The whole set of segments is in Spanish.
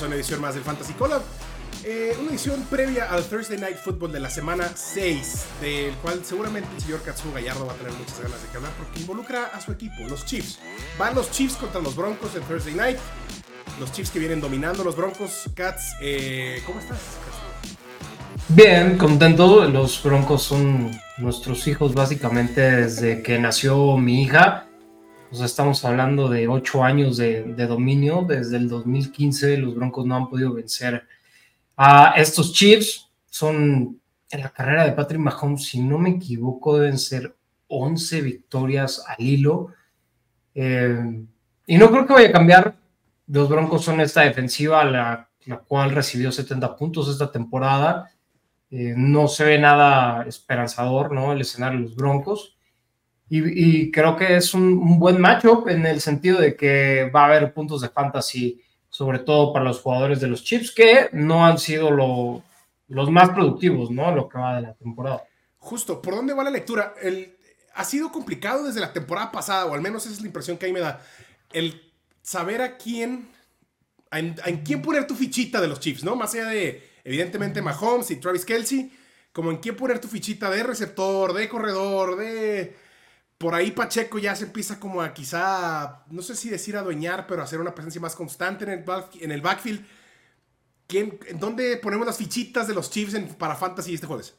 bienvenidos a una edición más del Fantasy Collab. Eh, una edición previa al Thursday Night Football de la semana 6, del cual seguramente el señor Katsuo Gallardo va a tener muchas ganas de hablar porque involucra a su equipo, los Chiefs. Van los Chiefs contra los Broncos en Thursday Night. Los Chiefs que vienen dominando los Broncos. Cats, eh, ¿cómo estás? Bien, contento. Los Broncos son nuestros hijos básicamente desde que nació mi hija. Estamos hablando de ocho años de, dominio. Desde el 2015 los Broncos no han podido vencer a estos Chiefs. Son en la carrera de Patrick Mahomes, si no me equivoco, deben ser 11 victorias al hilo. Eh, y no creo que vaya a cambiar. Los Broncos son esta defensiva, la, la cual recibió 70 puntos esta temporada. Eh, no se ve nada esperanzador, ¿no? El escenario de los Broncos. Y, creo que es un, buen matchup en el sentido de que va a haber puntos de fantasy, sobre todo para los jugadores de los Chips, que no han sido los más productivos, ¿no? Lo que va de la temporada. Justo, ¿por dónde va la lectura? El, ha sido complicado desde la temporada pasada, o al menos esa es la impresión que ahí me da. El saber a quién, en, quién poner tu fichita de los Chiefs, ¿no? Más allá de, evidentemente, Mahomes y Travis Kelsey, como en quién poner tu fichita de receptor, de corredor, de por ahí Pacheco ya se empieza como a quizá, no sé si decir adueñar, pero hacer una presencia más constante en el, en el backfield. ¿Quién, ¿Dónde ponemos las fichitas de los Chiefs para Fantasy este jueves?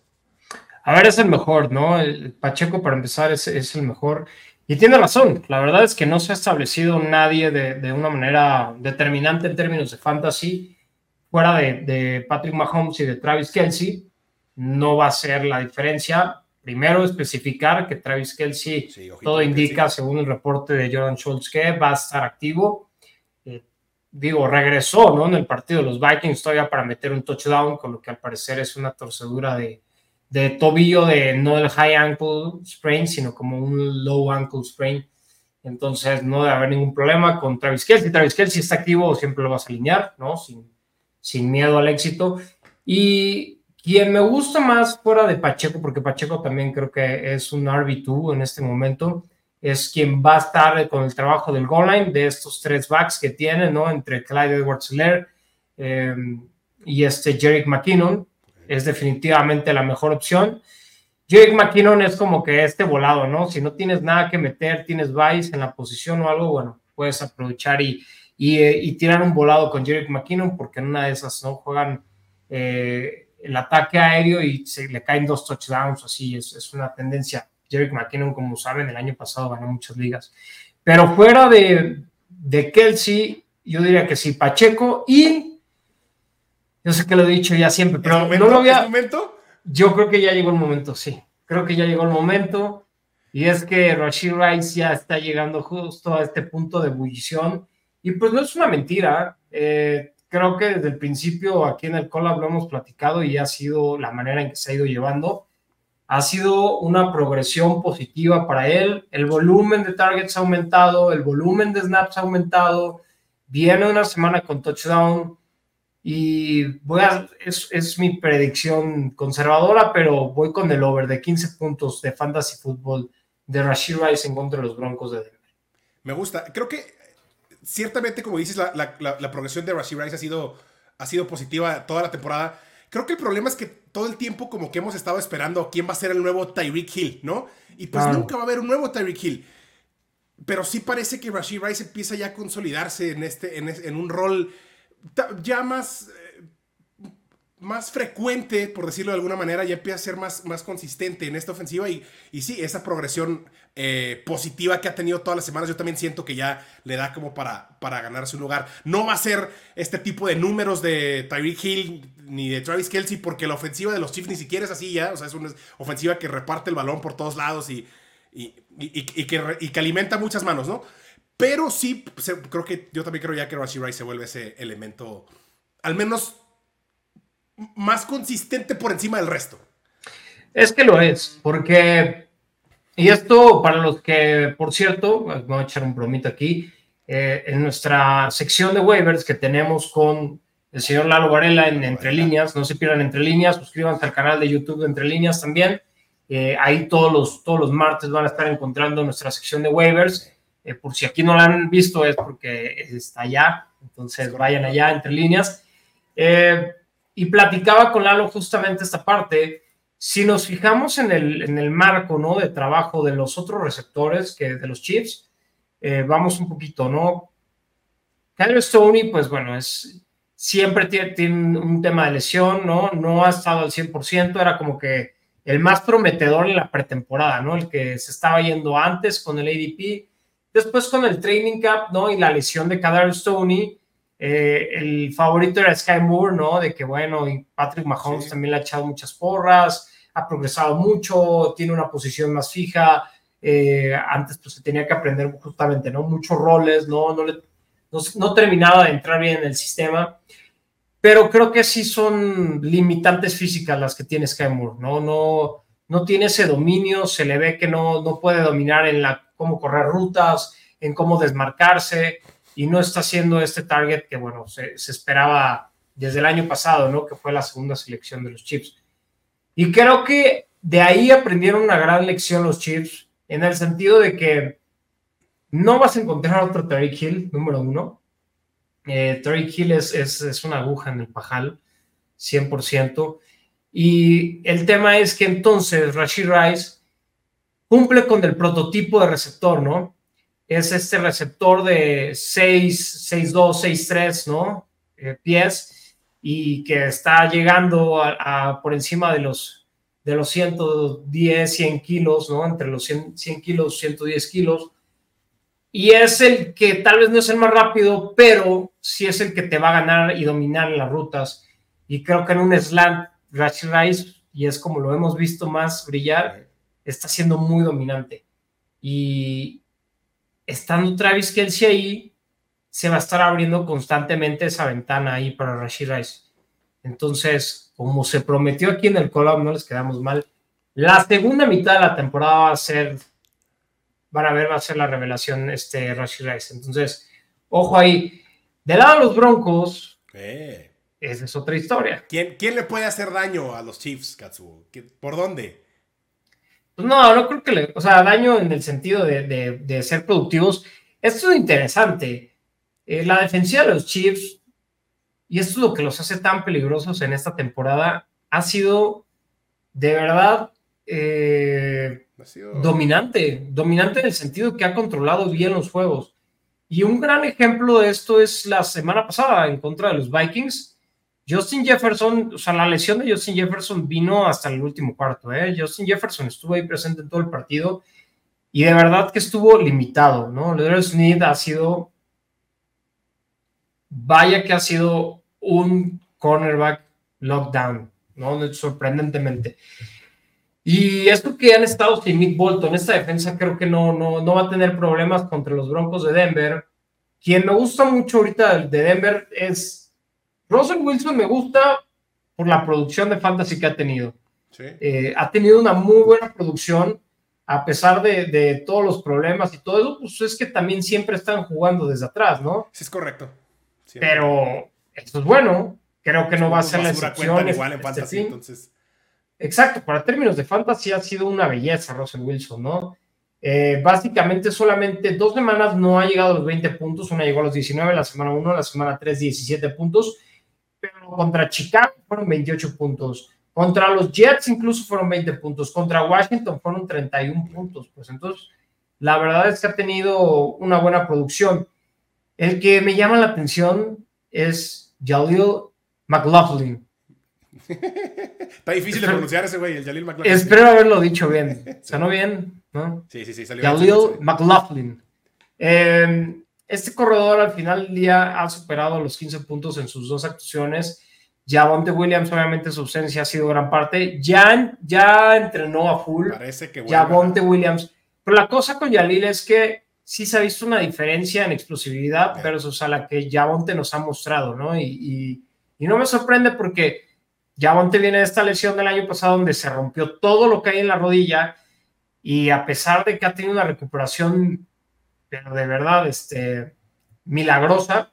A ver, es el mejor, ¿no? Pacheco para empezar es, el mejor. Y tiene razón, la verdad es que no se ha establecido nadie de, de una manera determinante en términos de fantasy, fuera de, de Patrick Mahomes y de Travis Kelsey. No va a ser la diferencia primero especificar que Travis Kelsey, todo indica, según el reporte de Jordan Schultz, que va a estar activo. Eh, digo, regresó ¿no? en el partido de los Vikings todavía para meter un touchdown, con lo que al parecer es una torcedura de, de tobillo, de no el high ankle sprain, sino como un low ankle sprain. Entonces no debe haber ningún problema con Travis Kelsey. Travis Kelsey está activo, siempre lo vas a alinear, ¿no? Sin, sin miedo al éxito. Y quien me gusta más fuera de Pacheco, porque Pacheco también creo que es un RB2 en este momento, es quien va a estar con el trabajo del goal line de estos tres backs que tiene, ¿no? Entre Clyde edwards eh, y este Jerick McKinnon. Es definitivamente la mejor opción. Jerick McKinnon es como que este volado, ¿no? Si no tienes nada que meter, tienes vice en la posición o algo, bueno, puedes aprovechar y, y, eh, tirar un volado con Jerick McKinnon, porque en una de esas no juegan. Eh, el ataque aéreo y se le caen dos touchdowns, así es, es una tendencia. Jerick McKinnon, como saben, el año pasado ganó muchas ligas. Pero fuera de, de Kelsey, yo diría que sí, Pacheco y yo sé que lo he dicho ya siempre, pero no lo había. momento? Yo creo que ya llegó el momento, sí. Creo que ya llegó el momento. Y es que Rashid Rice ya está llegando justo a este punto de ebullición. Y pues no es una mentira. Eh, creo que desde el principio aquí en el Collab lo hemos platicado y ha sido la manera en que se ha ido llevando. Ha sido una progresión positiva para él. El volumen de targets ha aumentado, el volumen de snaps ha aumentado. Viene una semana con touchdown y voy a, es, es mi predicción conservadora, pero voy con el over de 15 puntos de fantasy football de Rashid Rice en contra de los Broncos de Denver. Me gusta. Creo que ciertamente, como dices, la, progresión de Rashid Rice ha sido, ha sido positiva toda la temporada. Creo que el problema es que todo el tiempo como que hemos estado esperando quién va a ser el nuevo Tyreek Hill, ¿no? Y pues nunca va a haber un nuevo Tyreek Hill. Pero sí parece que Rashid Rice empieza ya a consolidarse en, este, en un rol ya más más frecuente, por decirlo de alguna manera, ya empieza a ser más, más consistente en esta ofensiva y, y sí, esa progresión eh, positiva que ha tenido todas las semanas, yo también siento que ya le da como para, para ganarse un lugar. No va a ser este tipo de números de Tyreek Hill ni de Travis Kelsey, porque la ofensiva de los Chiefs ni siquiera es así ya, o sea, es una ofensiva que reparte el balón por todos lados y, y, y que, que, alimenta muchas manos, ¿no? Pero sí, creo que yo también creo ya que Rashid Rice se vuelve ese elemento, al menos más consistente por encima del resto. Es que lo es, porque, y esto para los que, por cierto, voy a echar un bromito aquí, eh, en nuestra sección de waivers que tenemos con el señor Lalo Varela en Entre Líneas, no se pierdan Entre Líneas, suscríbanse al canal de YouTube de Entre Líneas también, eh, ahí todos los, todos los martes van a estar encontrando nuestra sección de waivers. Eh, por si aquí no la han visto es porque está allá, entonces vayan allá entre líneas. Eh, y platicaba con Lalo justamente esta parte. Si nos fijamos en el, en el marco ¿no? de trabajo de los otros receptores que de los Chiefs, eh, vamos un poquito, ¿no? Kyler Stoney, pues bueno, es, siempre tiene, un tema de lesión, ¿no? No ha estado al 100%, era como que el más prometedor en la pretemporada, ¿no? El que se estaba yendo antes con el ADP, después con el training camp, ¿no? Y la lesión de Kyler Stoney, eh, el favorito era Sky Moore, ¿no? De que, bueno, y Patrick Mahomes también le ha echado muchas porras, ha progresado mucho, tiene una posición más fija. Eh, antes, pues, se tenía que aprender justamente, ¿no? Muchos roles, ¿no? No, le, no, terminaba de entrar bien en el sistema. Pero creo que sí son limitantes físicas las que tiene Sky Moore, ¿no? No, no tiene ese dominio, se le ve que no, no puede dominar en la cómo correr rutas, en cómo desmarcarse y no está haciendo este target que, bueno, se, esperaba desde el año pasado, ¿no? Que fue la segunda selección de los Chiefs. Y creo que de ahí aprendieron una gran lección los Chiefs, en el sentido de que no vas a encontrar otro Tariq Hill, número uno. Eh, Hill es, es, es, una aguja en el pajal, 100%. Y el tema es que entonces Rashid Rice cumple con el prototipo de receptor, ¿no? Es este receptor de 6, 6, 2, 6, 3, ¿no? Eh, pies y que está llegando a, por encima de los, de los 110, 100 kilos, ¿no? Entre los 100, 100 kilos, 110 kilos. Y es el que tal vez no es el más rápido, pero sí es el que te va a ganar y dominar en las rutas. Y creo que en un slant, Rashid Rice, y es como lo hemos visto más brillar, está siendo muy dominante. Y, estando Travis Kelsey ahí, se va a estar abriendo constantemente esa ventana ahí para Rashid Rice. Entonces, como se prometió aquí en el collab, no les quedamos mal. La segunda mitad de la temporada va a ser, van a ver, va a ser la revelación este Rashid Rice. Entonces, ojo ahí. Del lado de los Broncos, eh. esa es otra historia. ¿Quién, ¿Quién, le puede hacer daño a los Chiefs, Katsuo? ¿Por dónde? Pues no, no creo que le, o sea, daño en el sentido de, ser productivos. Esto es interesante. Eh, la defensiva de los Chiefs, y esto es lo que los hace tan peligrosos en esta temporada, ha sido de verdad eh, dominante. Dominante en el sentido que ha controlado bien los juegos. Y un gran ejemplo de esto es la semana pasada en contra de los Vikings Justin Jefferson, o sea, la lesión de Justin Jefferson vino hasta el último cuarto, ¿eh? Justin Jefferson estuvo ahí presente en todo el partido y de verdad que estuvo limitado, ¿no? Leonard Smith ha sido, vaya que ha sido un cornerback lockdown, ¿no? Sorprendentemente. Y esto que han estado sin Nick Bolton, esta defensa creo que no, no, no va a tener problemas contra los Broncos de Denver. Quien me gusta mucho ahorita de Denver es Russell Wilson me gusta por la producción de fantasy que ha tenido. Eh, ha tenido una muy buena producción, a pesar de, todos los problemas y todo eso, pues es que también siempre están jugando desde atrás, ¿no? Sí, es correcto. Pero esto es bueno. Creo que no va a ser la excepción. Igual en este fantasy, entonces. Exacto, para términos de fantasy ha sido una belleza Russell Wilson, ¿no? Eh, básicamente solamente dos semanas no ha llegado a los 20 puntos, una llegó a los 19, la semana 1, la semana 3, 17 puntos pero contra Chicago fueron 28 puntos. Contra los Jets incluso fueron 20 puntos. Contra Washington fueron 31 puntos. Pues entonces, la verdad es que ha tenido una buena producción. El que me llama la atención es Jalil McLaughlin. Está difícil de pronunciar ese güey, el Jalil McLaughlin. Espero haberlo dicho bien. ¿Sonó bien? ¿No? Sí, sí, sí. Salió Jalil McLaughlin. Eh, este corredor al final del día ha superado los 15 puntos en sus dos actuaciones. Javonte Williams, obviamente su ausencia ha sido gran parte. Ya, ya entrenó a full. Parece que Javonte Williams. Pero la cosa con Yalil es que sí se ha visto una diferencia en explosividad pero eso es a la que Javonte nos ha mostrado, ¿no? Y, y, no me sorprende porque Javonte viene de esta lesión del año pasado donde se rompió todo lo que hay en la rodilla y a pesar de que ha tenido una recuperación pero de verdad, este, milagrosa.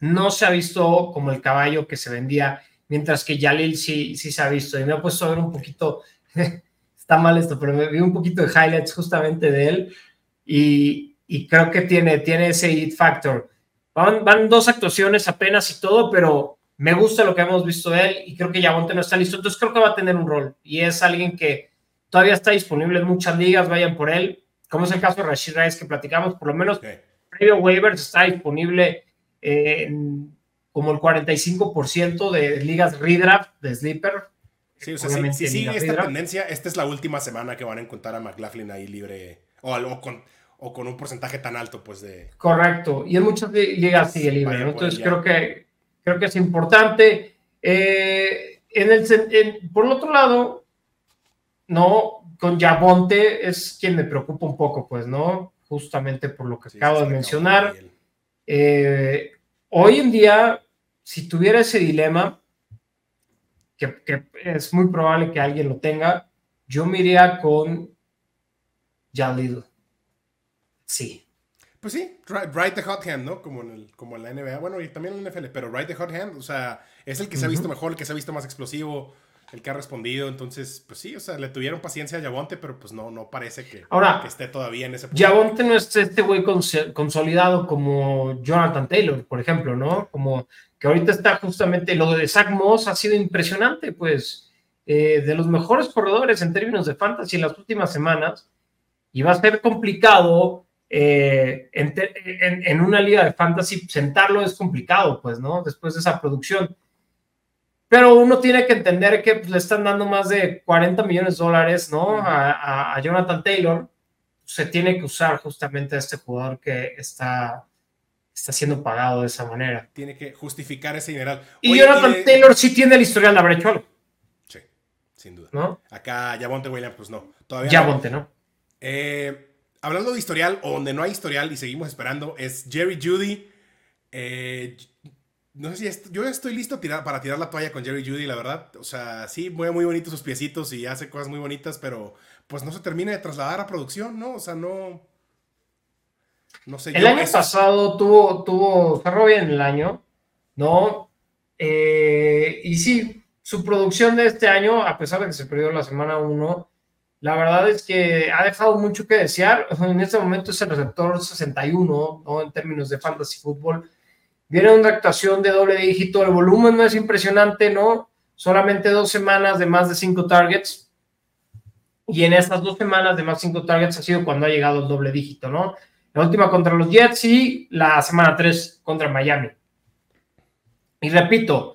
No se ha visto como el caballo que se vendía, mientras que Yalil sí, sí se ha visto. Y me ha puesto a ver un poquito, está mal esto, pero me vi un poquito de highlights justamente de él. y, creo que tiene, tiene ese hit factor. Van, van dos actuaciones apenas y todo, pero me gusta lo que hemos visto de él y creo que Yabonte no está listo, entonces creo que va a tener un rol y es alguien que todavía está disponible en muchas ligas, vayan por él, como es el caso de Rashid Rice que platicamos, por lo menos previo waivers está disponible en como el 45% de ligas redraft de sleeper. Sí, o sea, si, sigue esta tendencia, esta es la última semana que van a encontrar a McLaughlin ahí libre o, o, con, o con un porcentaje tan alto, pues de... Correcto, y en muchas ligas sigue libre, entonces creo que creo que es importante. Eh, en el, por el otro lado, no, con Yabonte es quien me preocupa un poco, pues, ¿no? Justamente por lo que acabo de mencionar. Eh, hoy en día, si tuviera ese dilema, que, que, es muy probable que alguien lo tenga, yo me iría con Jalil. Sí. Pues sí, right the hot hand, ¿no? Como en, el, como en la NBA, bueno, y también en la NFL, pero right the hot hand, o sea, es el que se ha visto mejor, el que se ha visto más explosivo, el que ha respondido, entonces, pues sí, o sea, le tuvieron paciencia a Yavonte, pero pues no, no parece que, Ahora, esté todavía en ese punto. Yavonte no es este güey consolidado como Jonathan Taylor, por ejemplo, ¿no? Como que ahorita está justamente, lo de Zach Moss ha sido impresionante, pues, eh, de los mejores corredores en términos de fantasy en las últimas semanas, y va a ser complicado eh, en, una liga de fantasy sentarlo es complicado, pues, ¿no? Después de esa producción. Pero uno tiene que entender que pues, le están dando más de 40 millones de dólares, ¿no? A, Jonathan Taylor. Se tiene que usar justamente a este jugador que está, está siendo pagado de esa manera. Tiene que justificar ese general. Y Jonathan Taylor sí tiene el historial de haber hecho algo. Sí, sin duda. ¿No? Acá Yavonte Williams, pues no. Todavía Yavonte, ¿no? Eh, hablando de historial, o donde no hay historial y seguimos esperando, es Jerry Judy. Eh, no sé si yo estoy listo para tirar la toalla con Jerry Judy, la verdad. O sea, sí, mueve muy bonitos sus piecitos y hace cosas muy bonitas, pero pues no se termina de trasladar a producción, ¿no? O sea, no. No sé. El año pasado tuvo, tuvo, cerró bien el año, ¿no? Eh, y sí, su producción de este año, a pesar de que se perdió la semana 1, la verdad es que ha dejado mucho que desear. En este momento es el receptor 61, ¿no? En términos de fantasy fútbol. Viene una actuación de doble dígito. El volumen no es impresionante, ¿no? Solamente dos semanas de más de cinco targets. Y en estas dos semanas de más cinco targets ha sido cuando ha llegado el doble dígito, ¿no? La última contra los Jets y la semana 3 contra Miami. Y repito,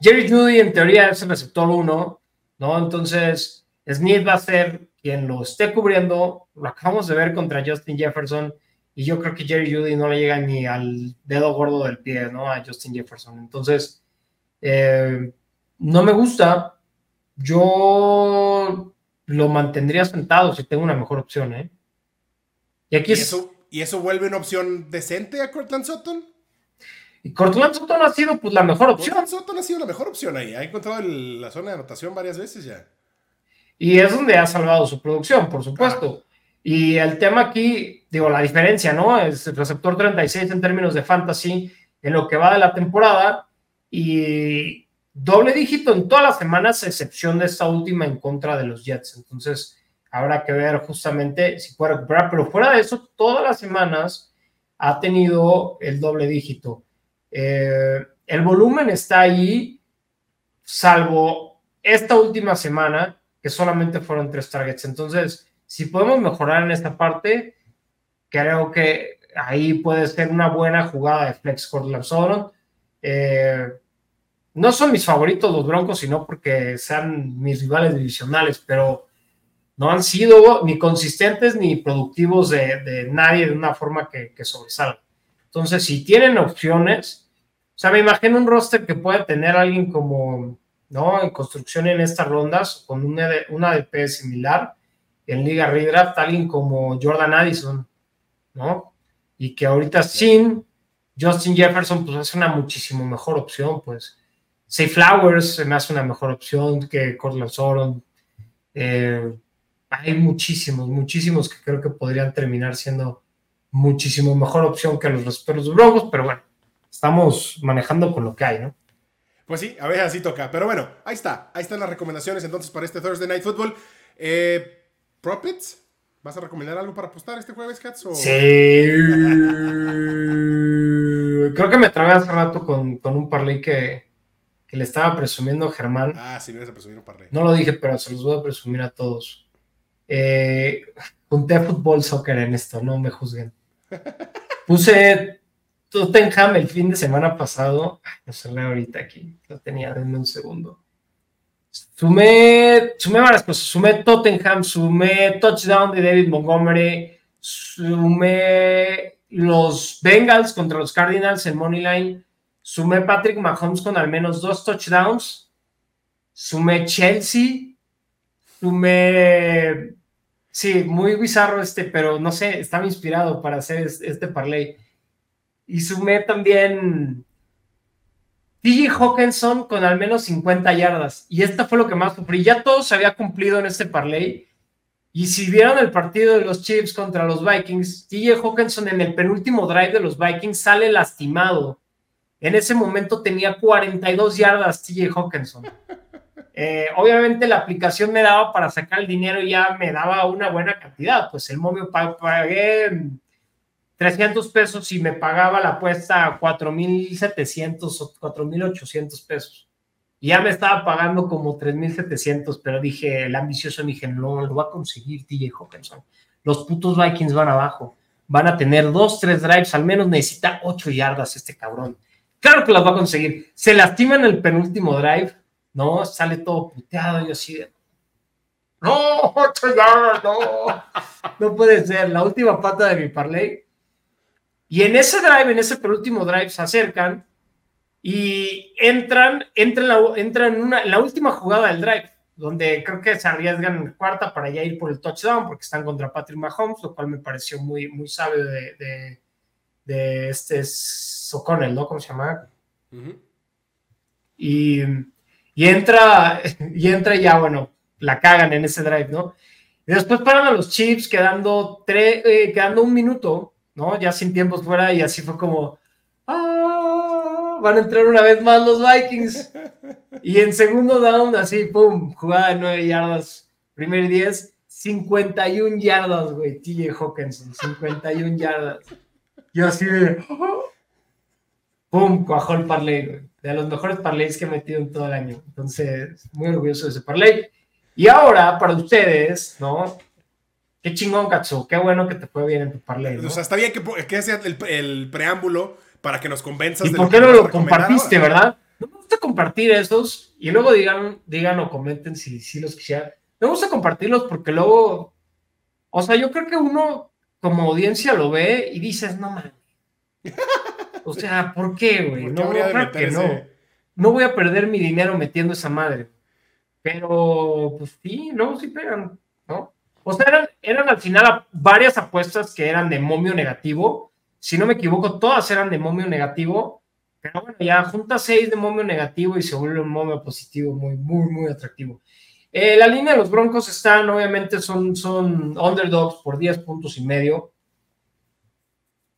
Jerry Judy en teoría es el receptor 1, ¿no? Entonces, Smith va a ser quien lo esté cubriendo. Lo acabamos de ver contra Justin Jefferson y yo creo que Jerry Judy no le llega ni al dedo gordo del pie, ¿no? A Justin Jefferson. Entonces, eh, no me gusta. Yo lo mantendría sentado si tengo una mejor opción, ¿eh? Y aquí eso, ¿Y eso vuelve una opción decente a Cortland Sutton? Y Cortland Sutton ha sido pues la mejor opción. Cortland Sutton ha sido la mejor opción ahí. Ha encontrado la zona de anotación varias veces ya. Y es donde ha salvado su producción, por supuesto. Y el tema aquí, digo, la diferencia, ¿no? Es el receptor 36 en términos de fantasy en lo que va de la temporada y doble dígito en todas las semanas, excepción de esta última en contra de los Jets. Entonces, habrá que ver justamente si puede recuperar, pero fuera de eso, todas las semanas ha tenido el doble dígito. Eh, el volumen está ahí, salvo esta última semana, que solamente fueron tres targets. Entonces, si podemos mejorar en esta parte, creo que ahí puede ser una buena jugada de flex Cortland Sutton. Eh, no son mis favoritos los Broncos, sino porque sean mis rivales divisionales, pero no han sido ni consistentes ni productivos de, nadie de una forma que, que sobresalga. Entonces, si tienen opciones, o sea, me imagino un roster que puede tener alguien como ¿no? En construcción en estas rondas, con una, una ADP similar en Liga Redraft, alguien como Jordan Addison, ¿no? Y que ahorita sin Justin Jefferson, pues hace una muchísimo mejor opción, pues. Say Flowers se me hace una mejor opción que Cortland Soron. Eh, hay muchísimos, muchísimos que creo que podrían terminar siendo muchísimo mejor opción que los respetos de Broncos, pero bueno, estamos manejando con lo que hay, ¿no? Pues sí, a veces así toca. Pero bueno, ahí está. Ahí están las recomendaciones entonces para este Thursday Night Football. Eh, ¿Profits? ¿Vas a recomendar algo para apostar este jueves, Cats? Sí. Creo que me trabé hace rato con, un parlay que, le estaba presumiendo a Germán. Ah, sí, me vas a presumir un parlay. No lo dije, pero se los voy a presumir a todos. Eh, junté fútbol, soccer en esto, no me juzguen. Puse Tottenham el fin de semana pasado. No sé ahorita aquí, lo tenía, denme un segundo. Sumé, sumé varias cosas. Sumé Tottenham, sumé touchdown de David Montgomery, sumé los Bengals contra los Cardinals en Moneyline, sumé Patrick Mahomes con al menos dos touchdowns, sumé Chelsea, sumé. Sí, muy bizarro este, pero no sé, estaba inspirado para hacer este parlay. Y sumé también TJ Hawkinson con al menos 50 yardas. Y esta fue lo que más sufrí. Ya todo se había cumplido en este parlay. Y si vieron el partido de los Chiefs contra los Vikings, TJ Hawkinson en el penúltimo drive de los Vikings sale lastimado. En ese momento tenía 42 yardas TJ Hawkinson. Eh, obviamente la aplicación me daba para sacar el dinero y ya me daba una buena cantidad. Pues el momio pagué 300 pesos y me pagaba la apuesta 4.700 o 4.800 pesos. Ya me estaba pagando como 3.700, pero dije, el ambicioso dije, no, lo va a conseguir TJ Hawkinson. Los putos Vikings van abajo. Van a tener dos, tres drives, al menos necesita ocho yardas este cabrón. Claro que las va a conseguir. Se lastima en el penúltimo drive, ¿no? Sale todo puteado y así no, ocho yardas, no. No puede ser. La última pata de mi parlay y en ese drive, en ese penúltimo drive, se acercan y entran, entran, la, entran en, una, la última jugada del drive, donde creo que se arriesgan en cuarta para ya ir por el touchdown, porque están contra Patrick Mahomes, lo cual me pareció muy, muy sabio de, de, este Soconel, ¿no? ¿Cómo se llama? y, y, entra, y entra ya, bueno, la cagan en ese drive, ¿no? Y después paran a los Chiefs quedando, eh, quedando un minuto ¿no? Ya sin tiempos fuera y así fue como, ¡ah! Van a entrar una vez más los Vikings. Y en segundo down, así, pum, jugada de 9 yardas, primer 10, 51 yardas, güey, TJ Hawkinson, 51 yardas. Yo así de, pum, cuajó el parlay, güey. De los mejores parlays que he metido en todo el año. Entonces, muy orgulloso de ese parlay. Y ahora, para ustedes, ¿no? Qué chingón, Katsu. Qué bueno que te fue bien en tu parlay. O sea, está bien que, que sea el, preámbulo para que nos convenzas. ¿Y por qué no lo compartiste, verdad? No me gusta compartir esos y luego digan, digan o comenten si, si los quisieran. Me gusta compartirlos porque luego, o sea, yo creo que uno como audiencia lo ve y dices, no mames. O sea, ¿por qué, güey? No, que no. No voy a perder mi dinero metiendo esa madre. Pero, pues sí, no, sí pegan, ¿no? O sea, eran, al final varias apuestas que eran de momio negativo. Si no me equivoco, todas eran de momio negativo. Pero bueno, ya junta seis de momio negativo y se vuelve un momio positivo muy, muy, muy atractivo. Eh, la línea de los Broncos están, obviamente, son, son underdogs por 10 puntos y medio.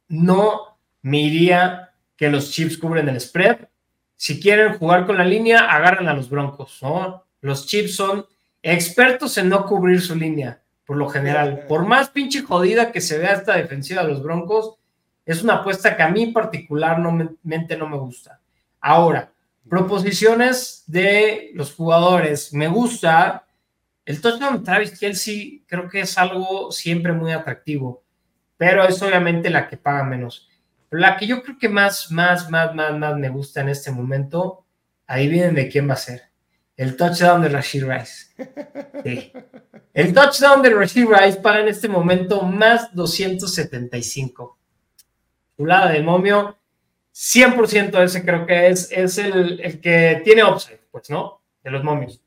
No me iría que los Chiefs cubren el spread. Si quieren jugar con la línea, agarran a los Broncos, ¿no? Los Chiefs son expertos en no cubrir su línea por lo general. Por más pinche jodida que se vea esta defensiva de los Broncos, es una apuesta que a mí particularmente no me gusta. Ahora, proposiciones de los jugadores. Me gusta el touchdown de Travis Kelsey, creo que es algo siempre muy atractivo, pero es obviamente la que paga menos. La que yo creo que más, más, más, más, más me gusta en este momento, adivinen de quién va a ser. El touchdown de Rashid Rice. Sí. El touchdown de Rashid Rice paga en este momento más 275. lado de momio, 100% ese creo que es, es el, el, que tiene upside, pues, ¿no? De los momios.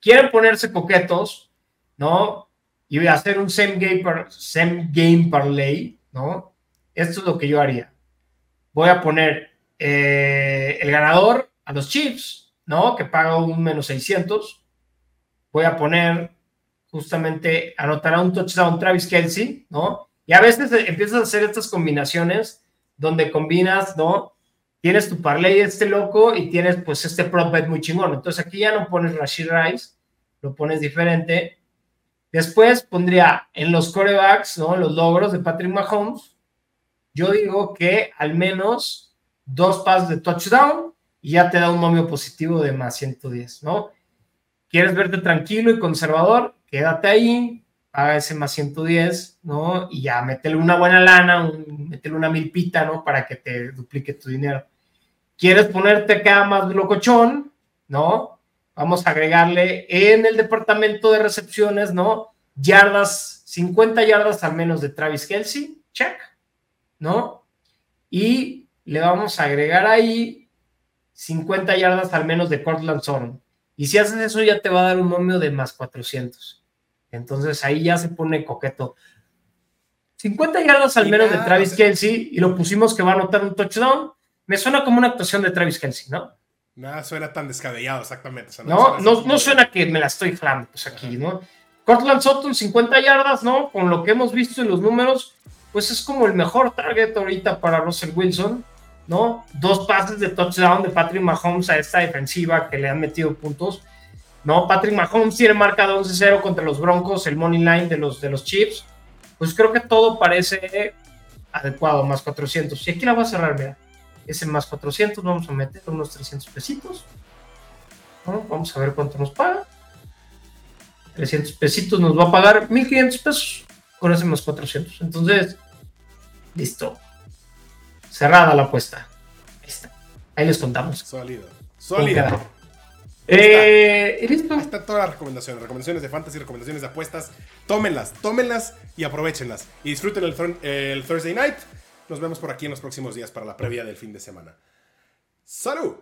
Quieren ponerse coquetos, ¿no? Y hacer un same game, same game parlay, ¿no? Esto es lo que yo haría. Voy a poner eh, el ganador a los Chiefs, ¿no? Que paga un menos 600 voy a poner justamente, anotará un touchdown Travis Kelsey, ¿no? Y a veces empiezas a hacer estas combinaciones donde combinas, ¿no? Tienes tu parlay este loco y tienes pues este prop bet muy chingón. Entonces aquí ya no pones Rashid Rice, lo pones diferente. Después pondría en los corebacks, ¿no? Los logros de Patrick Mahomes. Yo digo que al menos dos pases de touchdown y ya te da un momio positivo de más 110, ¿no? ¿Quieres verte tranquilo y conservador? Quédate ahí, paga ese más 110, ¿no? Y ya métele una buena lana, un, métele una milpita, ¿no? Para que te duplique tu dinero. ¿Quieres ponerte acá más locochón? ¿No? Vamos a agregarle en el departamento de recepciones, ¿no? Yardas, 50 yardas al menos de Travis Kelsey, check, ¿no? Y le vamos a agregar ahí 50 yardas al menos de Cortland Sutton. Y si haces eso ya te va a dar un momio de más 400. Entonces ahí ya se pone coqueto. 50 yardas al menos de Travis Kelsey y lo pusimos que va a anotar un touchdown. Me suena como una actuación de Travis Kelsey, ¿no? Nada suena tan descabellado, exactamente. no, no, no, suena que me la estoy jalando pues aquí, ¿no? Cortland Sutton, 50 yardas, ¿no? Con lo que hemos visto en los números, pues es como el mejor target ahorita para Russell Wilson, ¿no? Dos pases de touchdown de Patrick Mahomes a esta defensiva que le han metido puntos, ¿no? Patrick Mahomes tiene marca de 11-0 contra los Broncos, el money line de los, de los Chiefs. Pues creo que todo parece adecuado, más 400. Y aquí la va a cerrar, mira ese más 400, vamos a meter unos 300 pesitos. Vamos a ver cuánto nos paga. 300 pesitos nos va a pagar 1500 pesos con ese más 400. Entonces, listo. Cerrada la apuesta. Ahí está. Ahí les contamos. Sólido. Sólido. Eh, listo. Está todas las recomendaciones. Recomendaciones de fantasy, recomendaciones de apuestas. Tómenlas, tómenlas y aprovechenlas. Y disfruten el, el Thursday night. Nos vemos por aquí en los próximos días para la previa del fin de semana. ¡Salud!